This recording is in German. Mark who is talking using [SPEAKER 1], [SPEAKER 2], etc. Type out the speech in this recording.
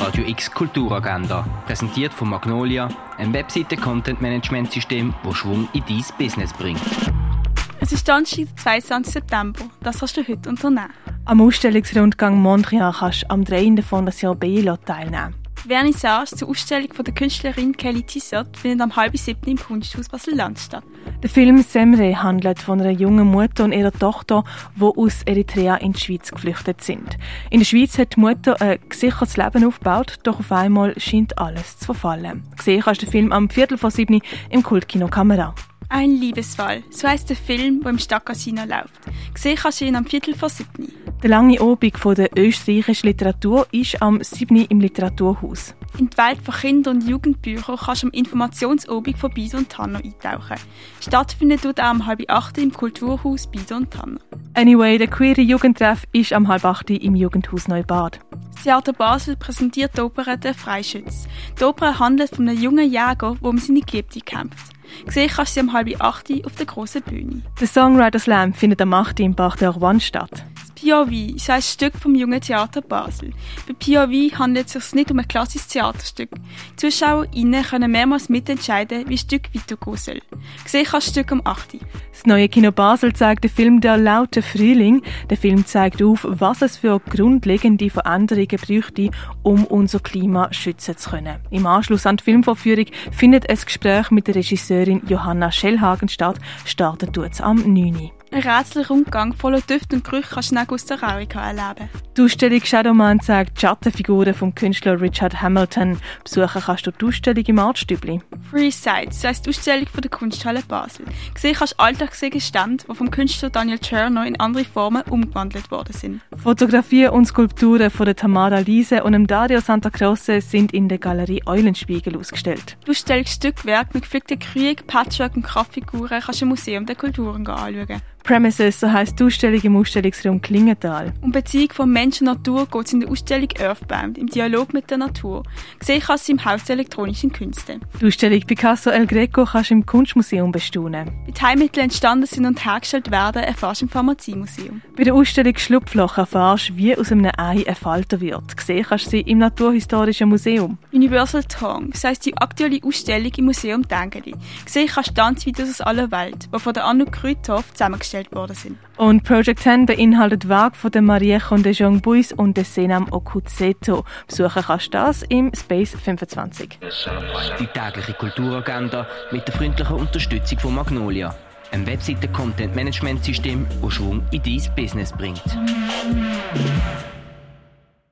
[SPEAKER 1] Radio X Kulturagenda, präsentiert von Magnolia, ein Webseite-Content-Management-System, das Schwung in dein Business bringt.
[SPEAKER 2] Es ist Donnerstag, der 22. September. Das hast du heute unternehmen.
[SPEAKER 3] Am Ausstellungsrundgang Montreal kannst du am 3. der Fondation Bielot teilnehmen.
[SPEAKER 2] Die Vernissage zur Ausstellung von der Künstlerin Kelly Tissot findet am halb siebten im Kunsthaus Basel-Land statt.
[SPEAKER 3] Der Film Semre handelt von einer jungen Mutter und ihrer Tochter, die aus Eritrea in die Schweiz geflüchtet sind. In der Schweiz hat die Mutter ein gesichertes Leben aufgebaut, doch auf einmal scheint alles zu verfallen. Gesehen kannst du den Film am Viertel vor sieben im Kultkino Kamera.
[SPEAKER 2] Ein Liebesfall, so heisst der Film, der im Stadtcasino läuft. Gesehen kannst du ihn am Viertel vor sieben.
[SPEAKER 3] Der lange Obig von der österreichischen Literatur ist am 7. im Literaturhaus.
[SPEAKER 2] In die Welt von Kinder- und Jugendbüchern kannst du am Informationsobig von Biso und Tanner eintauchen. Stattfindet dort auch am halb acht im Kulturhaus Biso und Tanner.
[SPEAKER 3] Anyway, der queere Jugendtreff ist am halb acht im Jugendhaus Neubad.
[SPEAKER 2] Das Theater Basel präsentiert die Oper «Der Freischütz». Die Oper handelt von einem jungen Jäger, der um seine Geliebte kämpft. Gesehen kannst du sie am halb acht auf der grossen Bühne.
[SPEAKER 3] Der Songwriter Slam findet am 8. im Bach der One statt.
[SPEAKER 2] POV ist ein Stück vom Jungen Theater Basel. Bei POV handelt es sich nicht um ein klassisches Theaterstück. Die ZuschauerInnen können mehrmals mitentscheiden, wie das Stück weitergehen soll. Gesehen kannst du Stück am 8.
[SPEAKER 3] Das neue Kino Basel zeigt den Film Der laute Frühling. Der Film zeigt auf, was es für grundlegende Veränderungen bräuchte, um unser Klima schützen zu können. Im Anschluss an die Filmvorführung findet ein Gespräch mit der Regisseurin Johanna Schellhagen statt. Startet es am 9.
[SPEAKER 2] Ein rätseliger Rundgang voller Düfte und Gerüche kannst du nach Costa Rica erleben.
[SPEAKER 3] Die Ausstellung Shadowman zeigt die Schattenfiguren vom Künstler Richard Hamilton. Besuchen kannst du die Ausstellung im Artstübli.
[SPEAKER 2] Free Sights, das heisst die Ausstellung von der Kunsthalle Basel. Gesehen kannst du Alltagsgegenstände, die vom Künstler Daniel Cherno in andere Formen umgewandelt worden sind.
[SPEAKER 3] Fotografien und Skulpturen von der Tamara Liese und dem Dario Santa Croce sind in der Galerie Eulenspiegel ausgestellt.
[SPEAKER 2] Die Ausstellung Stückwerk mit geflickten Krieg, Patchwork und Kraftfiguren kannst du im Museum der Kulturen anschauen.
[SPEAKER 3] Premises, so heisst die Ausstellung im Ausstellungsraum Klingenthal.
[SPEAKER 2] Die Beziehung von Mensch und Natur geht es in der Ausstellung Earthbound, im Dialog mit der Natur. Gesehen kannst du im Haus der elektronischen Künste.
[SPEAKER 3] Die Ausstellung Picasso El Greco kannst du im Kunstmuseum bestaunen.
[SPEAKER 2] Wie die Heilmittel entstanden sind und hergestellt werden, erfährst du im Pharmaziemuseum.
[SPEAKER 3] Bei der Ausstellung Schlupfloch erfährst du, wie aus einem Ei ein Falter wird. Gesehen kannst du sie im Naturhistorischen Museum.
[SPEAKER 2] Universal Tongue, das heisst die aktuelle Ausstellung im Museum Dengeli. Gesehen kannst du Tanzvideos aus aller Welt, die von der Anu Krüthoff zusammengestellt worden sind.
[SPEAKER 3] Und Project 10 beinhaltet Werke von der Marie Conde Buis und des Senam Okuzeto. Besuchen kannst du das im Space 25.
[SPEAKER 1] Die tägliche Kulturagenda mit der freundlichen Unterstützung von Magnolia, einem Webseiten-Content-Management-System, das Schwung in dein Business bringt.